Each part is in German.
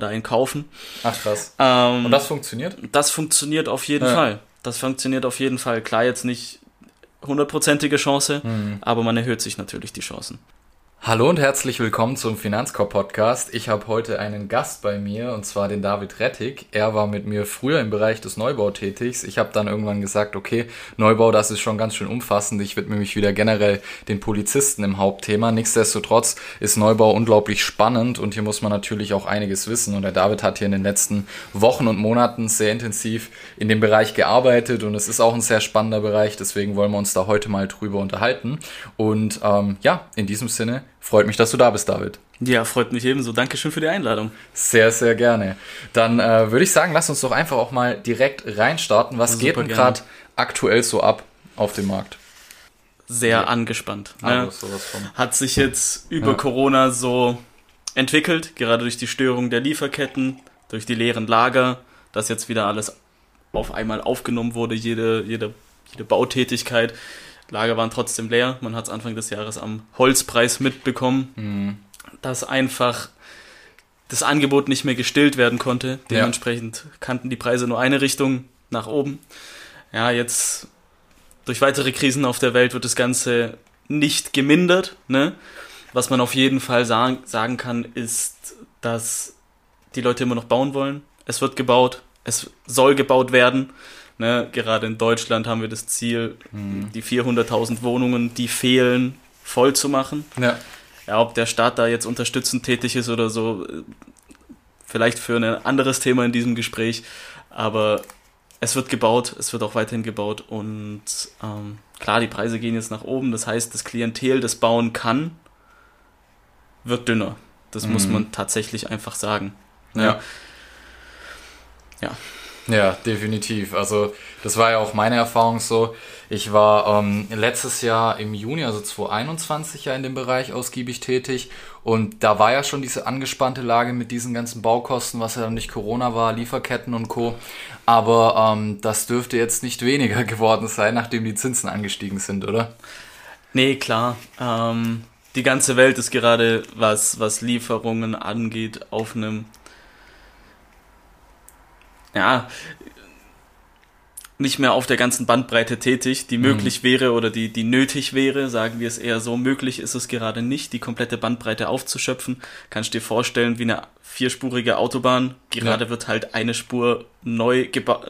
da einen kaufen. Ach krass. Ähm, Und das funktioniert? das funktioniert auf jeden Ja. Fall. Das funktioniert auf jeden Fall. Klar, jetzt nicht hundertprozentige Chance, Mhm. aber man erhöht sich natürlich die Chancen. Hallo und herzlich willkommen zum Finanzkorb Podcast. Ich habe heute einen Gast bei mir und zwar den David Rettig. Er war mit mir früher im Bereich des Neubau tätig. Ich habe dann irgendwann gesagt, okay, Neubau, das ist schon ganz schön umfassend. Ich widme mich wieder generell den Polizisten im Hauptthema. Nichtsdestotrotz ist Neubau unglaublich spannend und hier muss man natürlich auch einiges wissen. Und der David hat hier in den letzten Wochen und Monaten sehr intensiv in dem Bereich gearbeitet und es ist auch ein sehr spannender Bereich. Deswegen wollen wir uns da heute mal drüber unterhalten. Und ähm, ja, in diesem Sinne freut mich, dass du da bist, David. Ja, freut mich ebenso. Dankeschön für die Einladung. Sehr, sehr gerne. Dann äh, würde ich sagen, lass uns doch einfach auch mal direkt reinstarten. Was Super geht denn gerade aktuell so ab auf dem Markt? Sehr angespannt. Ne? Also. Hat sich jetzt über Ja. Corona so entwickelt, gerade durch die Störung der Lieferketten, durch die leeren Lager, dass jetzt wieder alles auf einmal aufgenommen wurde, jede, jede, jede Bautätigkeit. Lager waren trotzdem leer. Man hat es Anfang des Jahres am Holzpreis mitbekommen, Mhm. dass einfach das Angebot nicht mehr gestillt werden konnte. Dementsprechend kannten die Preise nur eine Richtung nach oben. Ja, jetzt durch weitere Krisen auf der Welt wird das Ganze nicht gemindert. Ne? Was man auf jeden Fall sagen, sagen kann, ist, dass die Leute immer noch bauen wollen. Es wird gebaut, es soll gebaut werden. Ne? Gerade in Deutschland haben wir das Ziel, die 400.000 Wohnungen, die fehlen, voll zu machen. Ja. Ja, ob der Staat da jetzt unterstützend tätig ist oder so, äh, vielleicht für ein anderes Thema in diesem Gespräch. Aber es wird gebaut, es wird auch weiterhin gebaut und ähm, klar, die Preise gehen jetzt nach oben. Das heißt, das Klientel, das bauen kann, wird dünner. Das muss Mhm. man tatsächlich einfach sagen. Ne? Ja. Ja. Ja, definitiv. Also das war ja auch meine Erfahrung so. Ich war ähm, letztes Jahr im Juni, also 2021 ja in dem Bereich ausgiebig tätig und da war ja schon diese angespannte Lage mit diesen ganzen Baukosten, was ja dann nicht Corona war, Lieferketten und Co. Aber ähm, das dürfte jetzt nicht weniger geworden sein, nachdem die Zinsen angestiegen sind, oder? Nee, klar. Ähm, die ganze Welt ist gerade, was, was Lieferungen angeht, auf einem, ja, nicht mehr auf der ganzen Bandbreite tätig, die möglich wäre oder die, die nötig wäre, sagen wir es eher so. Möglich ist es gerade nicht, die komplette Bandbreite aufzuschöpfen. Kannst dir vorstellen, wie eine vierspurige Autobahn. Gerade Ja. wird halt eine Spur neu, geba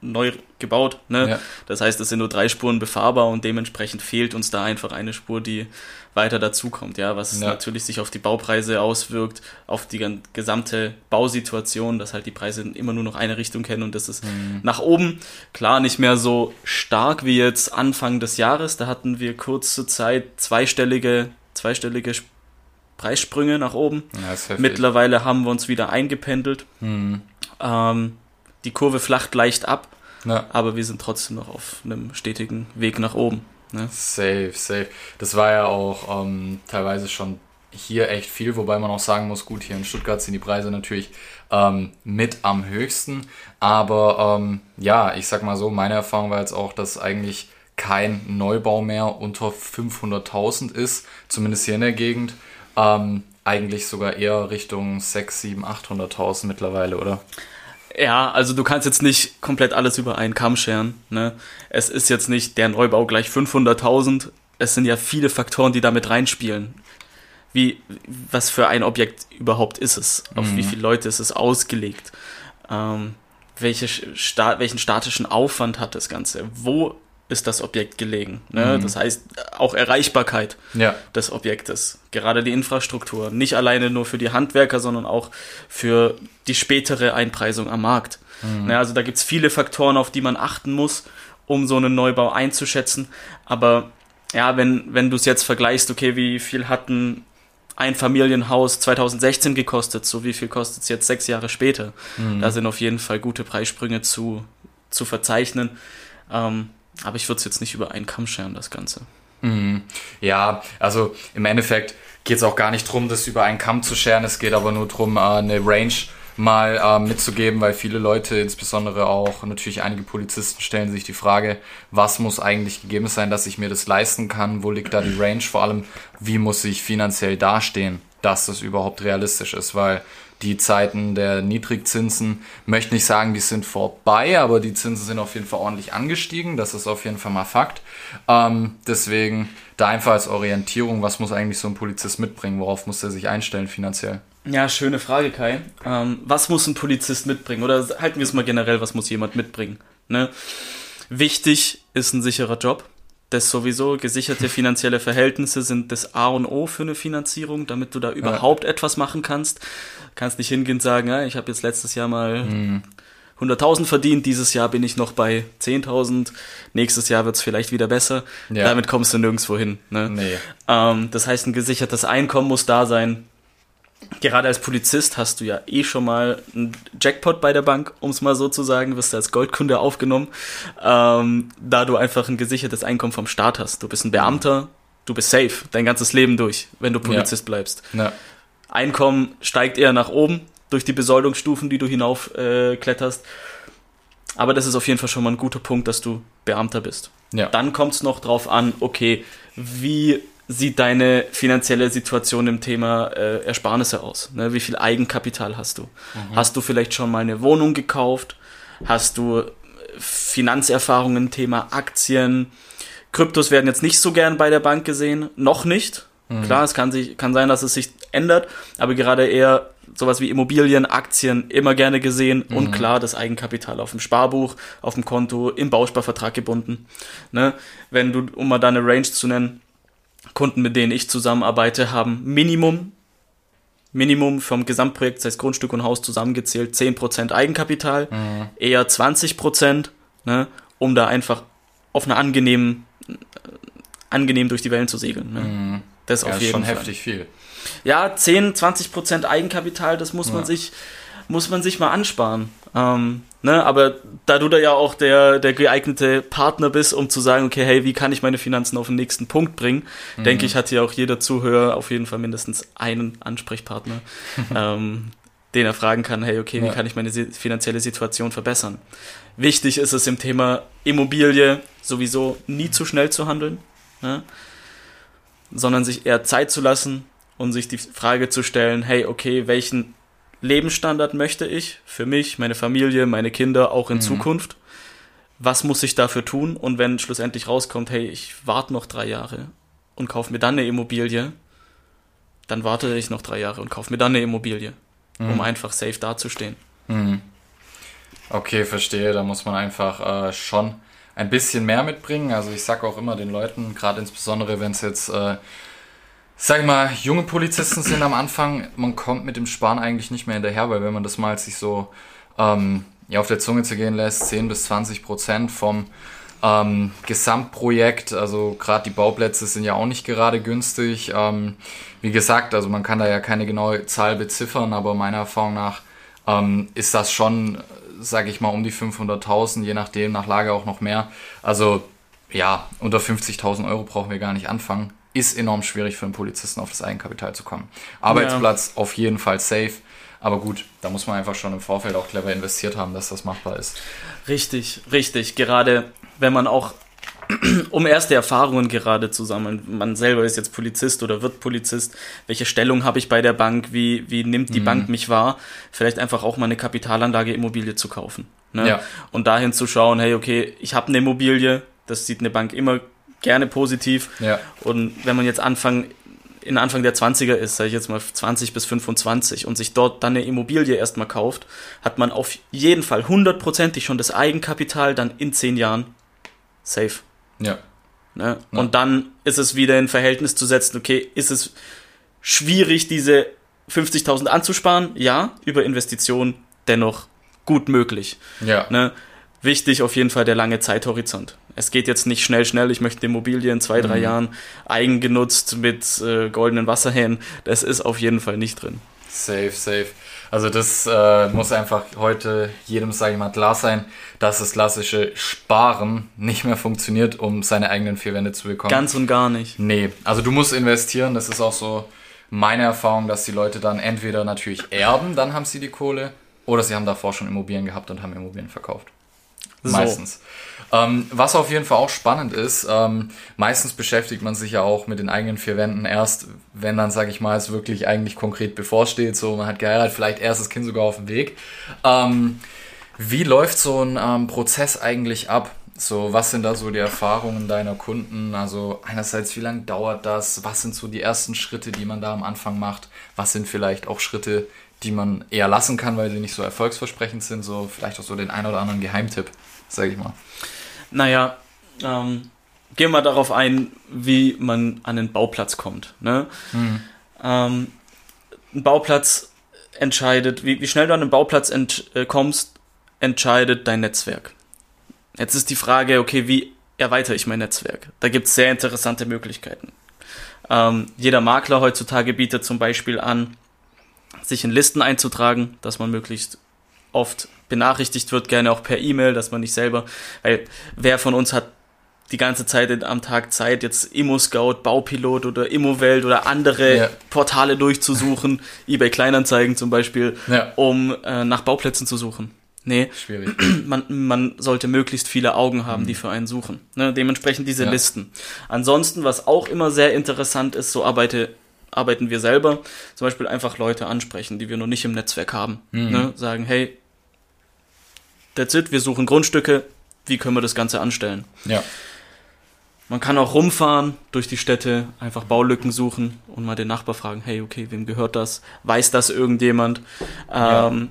neu gebaut. Ne? Ja. Das heißt, es sind nur drei Spuren befahrbar und dementsprechend fehlt uns da einfach eine Spur, die weiter dazukommt, ja, was Ja. natürlich sich auf die Baupreise auswirkt, auf die gesamte Bausituation, dass halt die Preise immer nur noch eine Richtung kennen und das ist Mhm. nach oben. Klar, nicht mehr so stark wie jetzt Anfang des Jahres, da hatten wir kurze Zeit zweistellige, zweistellige Sp- Preissprünge nach oben. Ja. Mittlerweile haben wir uns wieder eingependelt. Mhm. Ähm, die Kurve flacht leicht ab, Ja. aber wir sind trotzdem noch auf einem stetigen Weg nach oben. Ne? Safe, safe. Das war ja auch ähm, teilweise schon hier echt viel, wobei man auch sagen muss, gut, hier in Stuttgart sind die Preise natürlich ähm, mit am höchsten. Aber ähm, ja, ich sag mal so, meine Erfahrung war jetzt auch, dass eigentlich kein Neubau mehr unter 500.000 ist, zumindest hier in der Gegend. Ähm, eigentlich sogar eher Richtung 6, 7, 800.000 mittlerweile, oder? Ja, also du kannst jetzt nicht komplett alles über einen Kamm scheren. Ne? Es ist jetzt nicht der Neubau gleich 500.000. Es sind ja viele Faktoren, die damit reinspielen. Wie, was für ein Objekt überhaupt ist es? Auf wie viele Leute ist es ausgelegt? Ähm, welche sta welchen statischen Aufwand hat das Ganze? Wo ist das Objekt gelegen? Ne? Das heißt, auch Erreichbarkeit Ja. des Objektes. Gerade die Infrastruktur. Nicht alleine nur für die Handwerker, sondern auch für die spätere Einpreisung am Markt. Ja, also da gibt's viele Faktoren, auf die man achten muss, um so einen Neubau einzuschätzen. Aber ja, wenn, wenn du es jetzt vergleichst, okay, wie viel hat ein Einfamilienhaus 2016 gekostet, so wie viel kostet es jetzt sechs Jahre später? Da sind auf jeden Fall gute Preissprünge zu, zu verzeichnen. Ähm, aber ich würde es jetzt nicht über einen Kamm scheren, das Ganze. Mhm. Ja, also im Endeffekt geht es auch gar nicht drum, das über einen Kamm zu scheren. Es geht aber nur drum, äh, eine Range mal äh, mitzugeben, weil viele Leute, insbesondere auch natürlich einige Polizisten, stellen sich die Frage, was muss eigentlich gegeben sein, dass ich mir das leisten kann? Wo liegt da die Range? Vor allem, wie muss ich finanziell dastehen, dass das überhaupt realistisch ist? Weil die Zeiten der Niedrigzinsen, möchte nicht sagen, die sind vorbei, aber die Zinsen sind auf jeden Fall ordentlich angestiegen. Das ist auf jeden Fall mal Fakt. Ähm, deswegen da einfach als Orientierung, was muss eigentlich so ein Polizist mitbringen? Worauf muss er sich einstellen finanziell? Ja, schöne Frage, Kai. Ähm, was muss ein Polizist mitbringen? Oder halten wir es mal generell, was muss jemand mitbringen? Ne? Wichtig ist ein sicherer Job. Das sowieso, gesicherte finanzielle Verhältnisse sind das A und O für eine Finanzierung, damit du da überhaupt ja. etwas machen kannst. Kannst nicht hingehen und sagen, ja, ich habe jetzt letztes Jahr mal mhm. 100.000 verdient, dieses Jahr bin ich noch bei 10.000, nächstes Jahr wird es vielleicht wieder besser. Ja. Damit kommst du nirgendwo hin. Ne? Nee. Ähm, das heißt, ein gesichertes Einkommen muss da sein, gerade als Polizist hast du ja eh schon mal einen Jackpot bei der Bank, um es mal so zu sagen, wirst du als Goldkunde aufgenommen, ähm, da du einfach ein gesichertes Einkommen vom Staat hast. Du bist ein Beamter, du bist safe dein ganzes Leben durch, wenn du Polizist ja. bleibst. Ja. Einkommen steigt eher nach oben durch die Besoldungsstufen, die du hinauf äh, kletterst. Aber das ist auf jeden Fall schon mal ein guter Punkt, dass du Beamter bist. Ja. Dann kommt es noch drauf an, okay, wie sieht deine finanzielle Situation im Thema äh, Ersparnisse aus? Ne? Wie viel Eigenkapital hast du? Mhm. Hast du vielleicht schon mal eine Wohnung gekauft? Hast du Finanzerfahrungen, Thema Aktien? Kryptos werden jetzt nicht so gern bei der Bank gesehen, noch nicht. Mhm. Klar, es kann, sich, kann sein, dass es sich ändert, aber gerade eher sowas wie Immobilien, Aktien immer gerne gesehen mhm. und klar das Eigenkapital auf dem Sparbuch, auf dem Konto, im Bausparvertrag gebunden. Ne? Wenn du, um mal da eine Range zu nennen, Kunden, mit denen ich zusammenarbeite, haben Minimum, Minimum vom Gesamtprojekt, das heißt Grundstück und Haus zusammengezählt, 10% Eigenkapital, mhm. eher 20%, ne, um da einfach auf einer angenehmen, angenehm durch die Wellen zu segeln. Ne. Mhm. Das ja, auf jeden schon Fall. heftig viel. Ja, 10, 20% Eigenkapital, das muss ja. man sich, muss man sich mal ansparen. Ähm, Ne, aber da du da ja auch der, der geeignete Partner bist, um zu sagen, okay, hey, wie kann ich meine Finanzen auf den nächsten Punkt bringen, mhm. denke ich, hat hier auch jeder Zuhörer auf jeden Fall mindestens einen Ansprechpartner, ähm, den er fragen kann, hey, okay, wie ja. kann ich meine finanzielle Situation verbessern? Wichtig ist es im Thema Immobilie sowieso nie zu schnell zu handeln, ne? sondern sich eher Zeit zu lassen und sich die Frage zu stellen, hey, okay, welchen Lebensstandard möchte ich für mich, meine Familie, meine Kinder auch in mhm. Zukunft? Was muss ich dafür tun? Und wenn schlussendlich rauskommt, hey, ich warte noch drei Jahre und kaufe mir dann eine Immobilie, dann warte ich noch drei Jahre und kaufe mir dann eine Immobilie, mhm. um einfach safe dazustehen. Mhm. Okay, verstehe. Da muss man einfach äh, schon ein bisschen mehr mitbringen. Also ich sage auch immer den Leuten, gerade insbesondere wenn es jetzt äh, sag ich mal, junge Polizisten sind am Anfang, man kommt mit dem Sparen eigentlich nicht mehr hinterher, weil wenn man das mal sich so ähm, ja, auf der Zunge zu gehen lässt, 10 bis 20 Prozent vom ähm, Gesamtprojekt, also gerade die Bauplätze sind ja auch nicht gerade günstig. Ähm, wie gesagt, also man kann da ja keine genaue Zahl beziffern, aber meiner Erfahrung nach ähm, ist das schon, sage ich mal, um die 500.000, je nachdem, nach Lage auch noch mehr. Also ja, unter 50.000 Euro brauchen wir gar nicht anfangen ist enorm schwierig für einen Polizisten auf das Eigenkapital zu kommen. Arbeitsplatz ja. auf jeden Fall safe. Aber gut, da muss man einfach schon im Vorfeld auch clever investiert haben, dass das machbar ist. Richtig, richtig. Gerade wenn man auch, um erste Erfahrungen gerade zu sammeln, man selber ist jetzt Polizist oder wird Polizist, welche Stellung habe ich bei der Bank, wie, wie nimmt die mhm. Bank mich wahr, vielleicht einfach auch mal eine Kapitalanlage Immobilie zu kaufen. Ne? Ja. Und dahin zu schauen, hey, okay, ich habe eine Immobilie, das sieht eine Bank immer gerne positiv. Ja. Und wenn man jetzt Anfang, in Anfang der 20er ist, sage ich jetzt mal 20 bis 25 und sich dort dann eine Immobilie erstmal kauft, hat man auf jeden Fall hundertprozentig schon das Eigenkapital dann in zehn Jahren safe. Ja. Ne? ja. Und dann ist es wieder in Verhältnis zu setzen, okay, ist es schwierig, diese 50.000 anzusparen? Ja, über Investitionen dennoch gut möglich. Ja. Ne? Wichtig auf jeden Fall der lange Zeithorizont es geht jetzt nicht schnell, schnell, ich möchte Immobilien in zwei, drei mhm. Jahren eigengenutzt mit äh, goldenen Wasserhähnen. Das ist auf jeden Fall nicht drin. Safe, safe. Also das äh, muss einfach heute jedem, sage ich mal, klar sein, dass das klassische Sparen nicht mehr funktioniert, um seine eigenen vier Wände zu bekommen. Ganz und gar nicht. Nee, also du musst investieren, das ist auch so meine Erfahrung, dass die Leute dann entweder natürlich erben, dann haben sie die Kohle, oder sie haben davor schon Immobilien gehabt und haben Immobilien verkauft. Meistens. Ähm, was auf jeden Fall auch spannend ist, ähm, meistens beschäftigt man sich ja auch mit den eigenen vier Wänden erst, wenn dann, sag ich mal, es wirklich eigentlich konkret bevorsteht. So, man hat geheiratet, vielleicht erstes Kind sogar auf dem Weg. Ähm, wie läuft so ein ähm, Prozess eigentlich ab? So, was sind da so die Erfahrungen deiner Kunden? Also einerseits, wie lange dauert das? Was sind so die ersten Schritte, die man da am Anfang macht? Was sind vielleicht auch Schritte, die man eher lassen kann, weil sie nicht so erfolgsversprechend sind? So vielleicht auch so den ein oder anderen Geheimtipp, sage ich mal. Naja, ähm, gehen wir darauf ein, wie man an den Bauplatz kommt. Ne? Mhm. Ähm, ein Bauplatz entscheidet, wie, wie schnell du an den Bauplatz ent, äh, kommst, entscheidet dein Netzwerk. Jetzt ist die Frage, okay, wie erweitere ich mein Netzwerk? Da gibt es sehr interessante Möglichkeiten. Ähm, jeder Makler heutzutage bietet zum Beispiel an, sich in Listen einzutragen, dass man möglichst oft benachrichtigt wird, gerne auch per E-Mail, dass man nicht selber, weil wer von uns hat die ganze Zeit am Tag Zeit, jetzt Immo-Scout, Baupilot oder Immowelt oder andere ja. Portale durchzusuchen, eBay Kleinanzeigen zum Beispiel, ja. um äh, nach Bauplätzen zu suchen. Nee, schwierig. Man, man sollte möglichst viele Augen haben, mhm. die für einen suchen. Ne? Dementsprechend diese ja. Listen. Ansonsten, was auch immer sehr interessant ist, so arbeite, arbeiten wir selber, zum Beispiel einfach Leute ansprechen, die wir noch nicht im Netzwerk haben. Mhm. Ne? Sagen, hey, that's it, wir suchen Grundstücke, wie können wir das Ganze anstellen? Ja. Man kann auch rumfahren durch die Städte, einfach Baulücken suchen und mal den Nachbar fragen, hey, okay, wem gehört das? Weiß das irgendjemand? Ja. Ähm,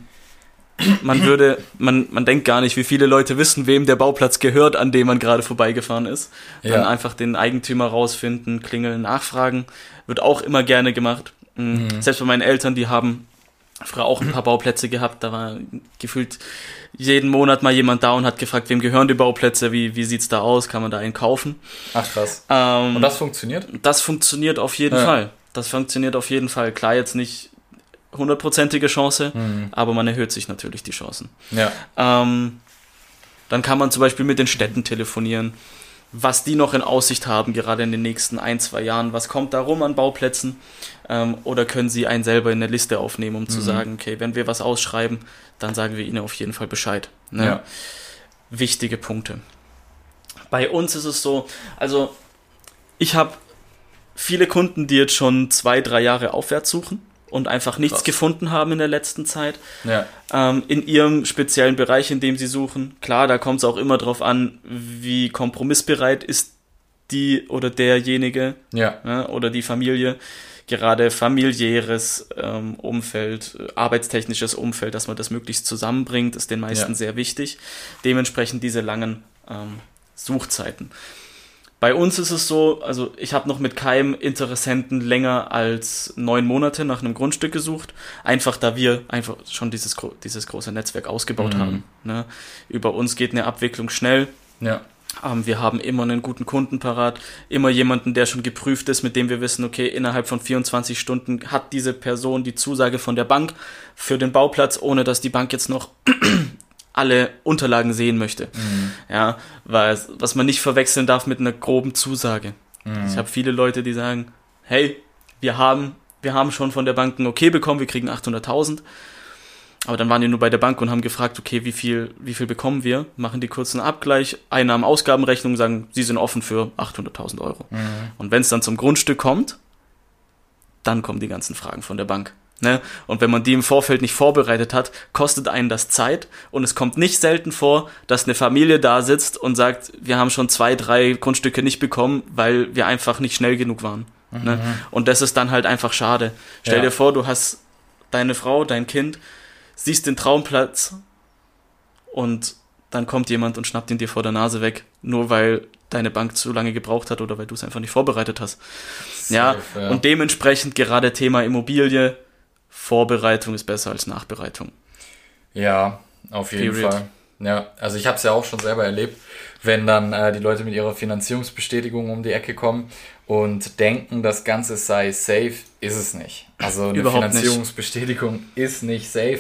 man würde, man, man denkt gar nicht, wie viele Leute wissen, wem der Bauplatz gehört, an dem man gerade vorbeigefahren ist. Ja. Dann einfach den Eigentümer rausfinden, klingeln, nachfragen. Wird auch immer gerne gemacht. Mhm. mhm. Selbst bei meinen Eltern, die haben früher auch ein paar Bauplätze gehabt. Da war gefühlt jeden Monat mal jemand da und hat gefragt, wem gehören die Bauplätze, wie, wie sieht's da aus, kann man da einen kaufen? Ach krass. Ähm, und das funktioniert? Das funktioniert auf jeden ja. Fall. Das funktioniert auf jeden Fall. Klar, jetzt nicht hundertprozentige Chance, mhm. aber man erhöht sich natürlich die Chancen. Ja. Ähm, dann kann man zum Beispiel mit den Städten telefonieren, was die noch in Aussicht haben, gerade in den nächsten ein, zwei Jahren. Was kommt da rum an Bauplätzen? Ähm, oder können sie einen selber in der Liste aufnehmen, um mhm. zu sagen, okay, wenn wir was ausschreiben, dann sagen wir ihnen auf jeden Fall Bescheid. Ne? Ja. Wichtige Punkte. Bei uns ist es so, also ich habe viele Kunden, die jetzt schon zwei, drei Jahre aufwärts suchen und einfach nichts Krass. gefunden haben in der letzten Zeit. Ja. Ähm, in ihrem speziellen Bereich, in dem sie suchen. Klar, da kommt es auch immer darauf an, wie kompromissbereit ist die oder derjenige ja. ja oder die Familie. Gerade familiäres ähm, Umfeld, arbeitstechnisches Umfeld, dass man das möglichst zusammenbringt, ist den meisten ja. sehr wichtig. Dementsprechend diese langen ähm, Suchzeiten. Bei uns ist es so, also ich habe noch mit keinem Interessenten länger als neun Monate nach einem Grundstück gesucht, einfach da wir einfach schon dieses, dieses große Netzwerk ausgebaut mhm. haben. Ne? Über uns geht eine Abwicklung schnell. Ja. Ähm, wir haben immer einen guten Kunden parat, immer jemanden, der schon geprüft ist, mit dem wir wissen, okay, innerhalb von 24 Stunden hat diese Person die Zusage von der Bank für den Bauplatz, ohne dass die Bank jetzt noch alle Unterlagen sehen möchte. Mhm. Ja, weil was man nicht verwechseln darf mit einer groben Zusage. Mhm. Ich habe viele Leute, die sagen, hey, wir haben, wir haben schon von der Bank ein Okay bekommen, wir kriegen 800.000. Aber dann waren die nur bei der Bank und haben gefragt, okay, wie viel, wie viel bekommen wir? Machen die kurzen Abgleich, Einnahmen-Ausgabenrechnung, sagen, sie sind offen für 800.000 Euro. Mhm. Und wenn es dann zum Grundstück kommt, dann kommen die ganzen Fragen von der Bank. Ne? Und wenn man die im Vorfeld nicht vorbereitet hat, kostet einen das Zeit. Und es kommt nicht selten vor, dass eine Familie da sitzt und sagt, wir haben schon zwei, drei Grundstücke nicht bekommen, weil wir einfach nicht schnell genug waren. Ne? Mhm. Ne? Und das ist dann halt einfach schade. Stell ja. dir vor, du hast deine Frau, dein Kind, siehst den Traumplatz und dann kommt jemand und schnappt ihn dir vor der Nase weg, nur weil deine Bank zu lange gebraucht hat oder weil du es einfach nicht vorbereitet hast. Safe, ja, ja, und dementsprechend gerade Thema Immobilie, Vorbereitung ist besser als Nachbereitung. Ja, auf jeden Period. Fall. Ja, also ich habe es ja auch schon selber erlebt, wenn dann äh, die Leute mit ihrer Finanzierungsbestätigung um die Ecke kommen und denken, das Ganze sei safe, ist es nicht. Also eine Überhaupt Finanzierungsbestätigung nicht. ist nicht safe.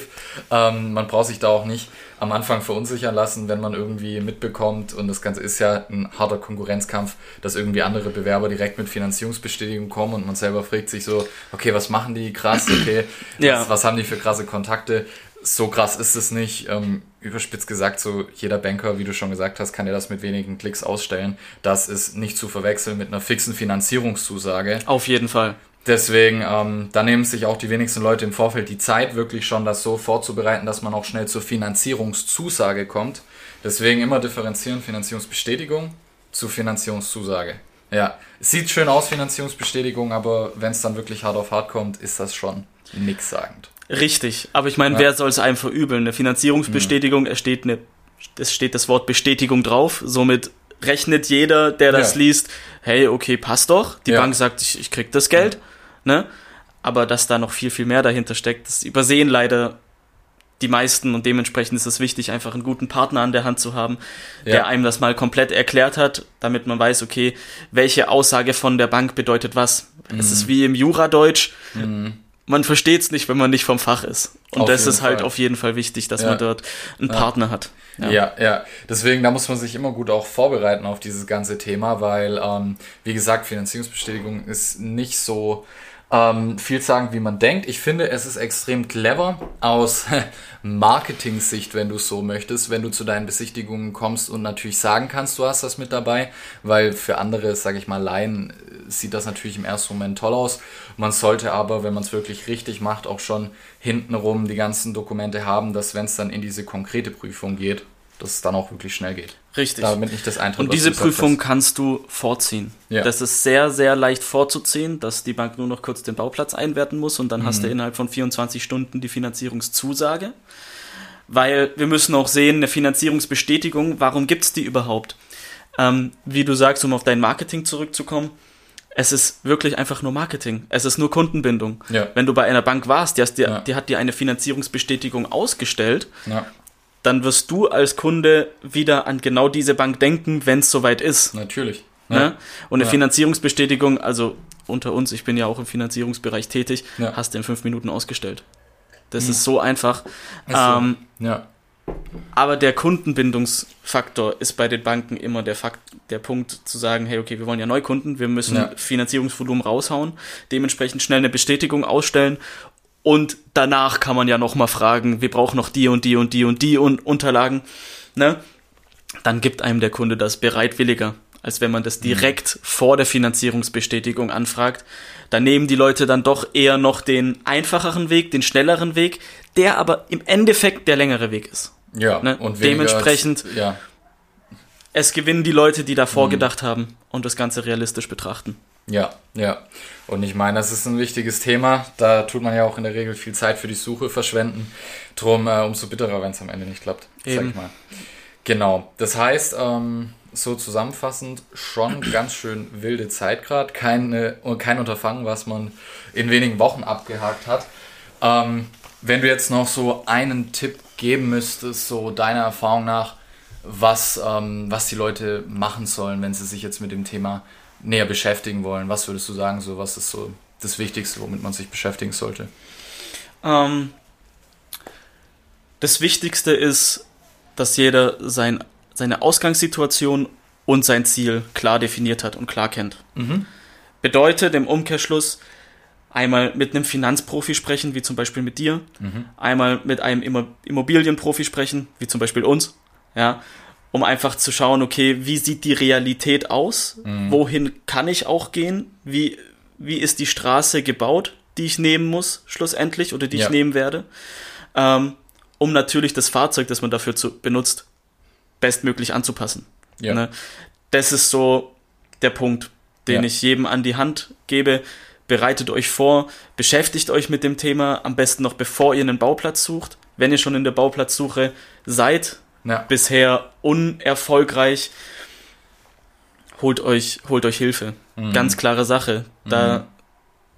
Ähm, man braucht sich da auch nicht am Anfang verunsichern lassen, wenn man irgendwie mitbekommt, und das Ganze ist ja ein harter Konkurrenzkampf, dass irgendwie andere Bewerber direkt mit Finanzierungsbestätigung kommen und man selber fragt sich so, okay, was machen die krass, okay, ja. was, was haben die für krasse Kontakte? So krass ist es nicht. Ähm, überspitzt gesagt, so jeder Banker, wie du schon gesagt hast, kann dir das mit wenigen Klicks ausstellen. Das ist nicht zu verwechseln mit einer fixen Finanzierungszusage. Auf jeden Fall. Deswegen, ähm, da nehmen sich auch die wenigsten Leute im Vorfeld die Zeit, wirklich schon das so vorzubereiten, dass man auch schnell zur Finanzierungszusage kommt. Deswegen immer differenzieren, Finanzierungsbestätigung zu Finanzierungszusage. Ja, sieht schön aus, Finanzierungsbestätigung, aber wenn es dann wirklich hart auf hart kommt, ist das schon nichtssagend. Richtig, aber ich meine, ja. wer soll es einem verübeln? Eine Finanzierungsbestätigung, mhm. es, steht eine, es steht das Wort Bestätigung drauf, somit rechnet jeder, der das ja. liest, hey, okay, passt doch. Die ja. Bank sagt, ich, ich krieg das Geld, ne? Aber dass da noch viel, viel mehr dahinter steckt, das übersehen leider die meisten und dementsprechend ist es wichtig, einfach einen guten Partner an der Hand zu haben, ja. der einem das mal komplett erklärt hat, damit man weiß, okay, welche Aussage von der Bank bedeutet was. Mhm. Es ist wie im Juradeutsch. Mhm. Man versteht es nicht, wenn man nicht vom Fach ist. Und auf das ist halt Fall. auf jeden Fall wichtig, dass ja. man dort einen ja. Partner hat. Ja. ja. ja, Deswegen, da muss man sich immer gut auch vorbereiten auf dieses ganze Thema, weil, ähm, wie gesagt, Finanzierungsbestätigung ist nicht so ähm, viel sagen, wie man denkt. Ich finde, es ist extrem clever aus Marketing-Sicht, wenn du so möchtest, wenn du zu deinen Besichtigungen kommst und natürlich sagen kannst, du hast das mit dabei, weil für andere, sage ich mal, Laien sieht das natürlich im ersten Moment toll aus. Man sollte aber, wenn man es wirklich richtig macht, auch schon hintenrum die ganzen Dokumente haben, dass wenn es dann in diese konkrete Prüfung geht, dass es dann auch wirklich schnell geht. Richtig. Damit nicht das eintritt. Und diese Prüfung kannst du vorziehen. Ja. Das ist sehr, sehr leicht vorzuziehen, dass die Bank nur noch kurz den Bauplatz einwerten muss und dann mhm. hast du mhm. innerhalb von 24 Stunden die Finanzierungszusage. Weil wir müssen auch sehen, eine Finanzierungsbestätigung, warum gibt es die überhaupt? Ähm, wie du sagst, um auf dein Marketing zurückzukommen, es ist wirklich einfach nur Marketing. Es ist nur Kundenbindung. Ja. Wenn du bei einer Bank warst, die, dir, ja. die hat dir eine Finanzierungsbestätigung ausgestellt, ja. Dann wirst du als Kunde wieder an genau diese Bank denken, wenn es soweit ist. Natürlich. Ne? Und eine Finanzierungsbestätigung, also unter uns, ich bin ja auch im Finanzierungsbereich tätig, hast du in fünf Minuten ausgestellt. Das hm. ist so einfach. Also, ähm, ja. Aber der Kundenbindungsfaktor ist bei den Banken immer der, Fakt, der Punkt zu sagen, hey, okay, wir wollen ja Neukunden, wir müssen ja. Finanzierungsvolumen raushauen, dementsprechend schnell eine Bestätigung ausstellen und danach kann man ja nochmal fragen, wir brauchen noch die und die und die und die und Unterlagen, ne? Dann gibt einem der Kunde das bereitwilliger, als wenn man das mhm. direkt mhm. vor der Finanzierungsbestätigung anfragt. Da nehmen die Leute dann doch eher noch den einfacheren Weg, den schnelleren Weg, der aber im Endeffekt der längere Weg ist. Ja, ne? und dementsprechend, als, ja. es gewinnen die Leute, die davor mhm. gedacht haben und das Ganze realistisch betrachten. Ja, ja. Und ich meine, das ist ein wichtiges Thema. Da tut man ja auch in der Regel viel Zeit für die Suche verschwenden. Drum äh, umso bitterer, wenn es am Ende nicht klappt. Eben. Sag ich mal. Genau. Das heißt, ähm, so zusammenfassend, schon ganz schön wilde Zeit gerade. Keine, kein Unterfangen, was man in wenigen Wochen abgehakt hat. Ähm, wenn du jetzt noch so einen Tipp geben müsstest, so deiner Erfahrung nach, was, ähm, was die Leute machen sollen, wenn sie sich jetzt mit dem Thema näher beschäftigen wollen, was würdest du sagen, so was ist so das Wichtigste, womit man sich beschäftigen sollte? Ähm, das Wichtigste ist, dass jeder sein, seine Ausgangssituation und sein Ziel klar definiert hat und klar kennt. Mhm. Bedeutet im Umkehrschluss, einmal mit einem Finanzprofi sprechen, wie zum Beispiel mit dir, mhm. einmal mit einem Immobilienprofi sprechen, wie zum Beispiel uns, ja, um einfach zu schauen, okay, wie sieht die Realität aus? Mhm. Wohin kann ich auch gehen? Wie, wie ist die Straße gebaut, die ich nehmen muss, schlussendlich, oder die ja. ich nehmen werde? Ähm, um natürlich das Fahrzeug, das man dafür zu, benutzt, bestmöglich anzupassen. Ja. Ne? Das ist so der Punkt, den ja. ich jedem an die Hand gebe bereitet euch vor, beschäftigt euch mit dem Thema, am besten noch bevor ihr einen Bauplatz sucht. Wenn ihr schon in der Bauplatzsuche seid, ja. bisher unerfolgreich, holt euch, holt euch Hilfe. Mhm. Ganz klare Sache. Da mhm.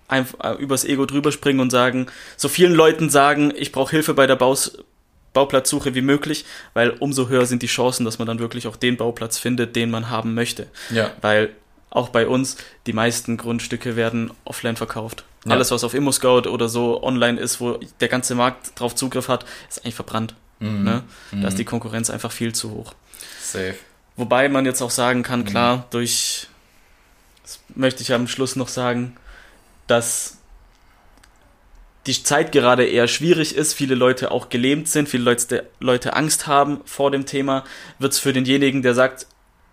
einfach äh, übers Ego drüber springen und sagen, so vielen Leuten sagen, ich brauche Hilfe bei der Baus Bauplatzsuche wie möglich, weil umso höher sind die Chancen, dass man dann wirklich auch den Bauplatz findet, den man haben möchte. Ja. Weil auch bei uns, die meisten Grundstücke werden offline verkauft. Ja. Alles, was auf ImmoScout oder so online ist, wo der ganze Markt drauf Zugriff hat, ist eigentlich verbrannt. Mhm. Ne? Mhm. Da ist die Konkurrenz einfach viel zu hoch. Safe. Wobei man jetzt auch sagen kann, mhm. klar, durch, das möchte ich am Schluss noch sagen, dass die Zeit gerade eher schwierig ist, viele Leute auch gelähmt sind, viele Leute, Leute Angst haben vor dem Thema, wird es für denjenigen, der sagt,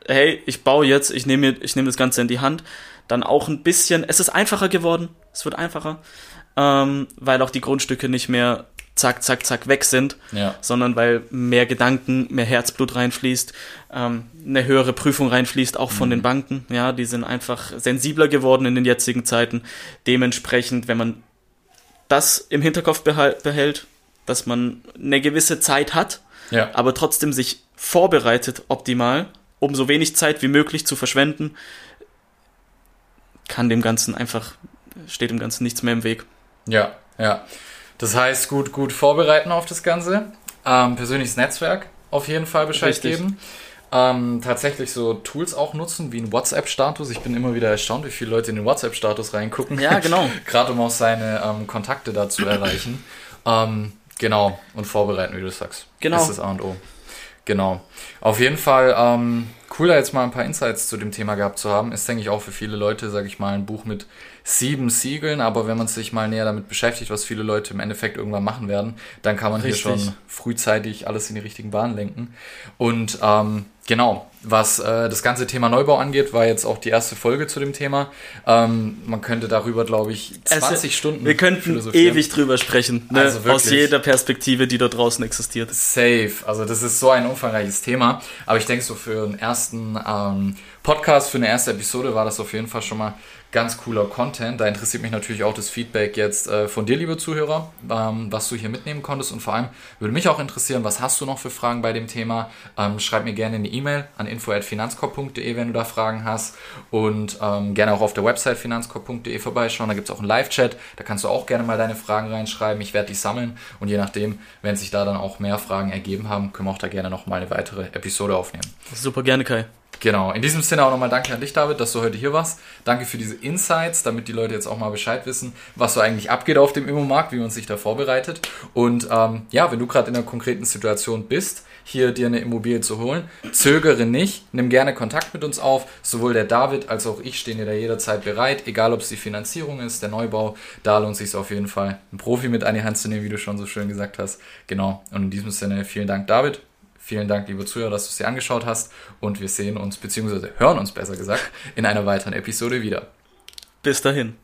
hey, ich baue jetzt, ich nehme ich nehme das Ganze in die Hand, dann auch ein bisschen, es ist einfacher geworden, es wird einfacher, ähm, weil auch die Grundstücke nicht mehr zack, zack, zack weg sind, ja. sondern weil mehr Gedanken, mehr Herzblut reinfließt, ähm, eine höhere Prüfung reinfließt, auch von mhm. den Banken. Ja, die sind einfach sensibler geworden in den jetzigen Zeiten. Dementsprechend, wenn man das im Hinterkopf behält, dass man eine gewisse Zeit hat, ja. aber trotzdem sich vorbereitet optimal, um so wenig Zeit wie möglich zu verschwenden, kann dem Ganzen einfach, steht dem Ganzen nichts mehr im Weg. Ja, ja. Das heißt, gut, gut vorbereiten auf das Ganze. Ähm, persönliches Netzwerk auf jeden Fall Bescheid Richtig. geben. Ähm, tatsächlich so Tools auch nutzen, wie ein WhatsApp-Status. Ich bin immer wieder erstaunt, wie viele Leute in den WhatsApp-Status reingucken. Ja, genau. Gerade um auch seine ähm, Kontakte da zu erreichen. ähm, genau, und vorbereiten, wie du sagst. Genau. Das ist das A und O. Genau. Auf jeden Fall ähm, cooler jetzt mal ein paar Insights zu dem Thema gehabt zu haben. Ist, denke ich, auch für viele Leute, sage ich mal, ein Buch mit sieben Siegeln, aber wenn man sich mal näher damit beschäftigt, was viele Leute im Endeffekt irgendwann machen werden, dann kann man Richtig. hier schon frühzeitig alles in die richtigen Bahnen lenken. Und ähm, genau, was äh, das ganze Thema Neubau angeht, war jetzt auch die erste Folge zu dem Thema. Ähm, man könnte darüber, glaube ich, 20 also, Stunden. Wir könnten ewig drüber sprechen, ne? also aus jeder Perspektive, die da draußen existiert. Safe. Also das ist so ein umfangreiches Thema. Aber ich denke, so für einen ersten ähm, Podcast, für eine erste Episode war das auf jeden Fall schon mal ganz cooler Content. Da interessiert mich natürlich auch das Feedback jetzt äh, von dir, liebe Zuhörer, ähm, was du hier mitnehmen konntest. Und vor allem würde mich auch interessieren, was hast du noch für Fragen bei dem Thema? Ähm, schreib mir gerne eine E-Mail an info.finanzkorb.de, wenn du da Fragen hast. Und ähm, gerne auch auf der Website finanzkorb.de vorbeischauen. Da gibt es auch einen Live-Chat. Da kannst du auch gerne mal deine Fragen reinschreiben. Ich werde die sammeln. Und je nachdem, wenn sich da dann auch mehr Fragen ergeben haben, können wir auch da gerne noch mal eine weitere Episode aufnehmen. Super gerne, Kai. Genau, in diesem Sinne auch nochmal danke an dich, David, dass du heute hier warst. Danke für diese Insights, damit die Leute jetzt auch mal Bescheid wissen, was so eigentlich abgeht auf dem Immomarkt, wie man sich da vorbereitet. Und ähm, ja, wenn du gerade in einer konkreten Situation bist, hier dir eine Immobilie zu holen, zögere nicht, nimm gerne Kontakt mit uns auf. Sowohl der David als auch ich stehen dir da jederzeit bereit, egal ob es die Finanzierung ist, der Neubau, da lohnt sich auf jeden Fall, einen Profi mit an die Hand zu nehmen, wie du schon so schön gesagt hast. Genau, und in diesem Sinne vielen Dank, David. Vielen Dank, liebe Zuhörer, dass du es dir angeschaut hast und wir sehen uns, beziehungsweise hören uns besser gesagt, in einer weiteren Episode wieder. Bis dahin.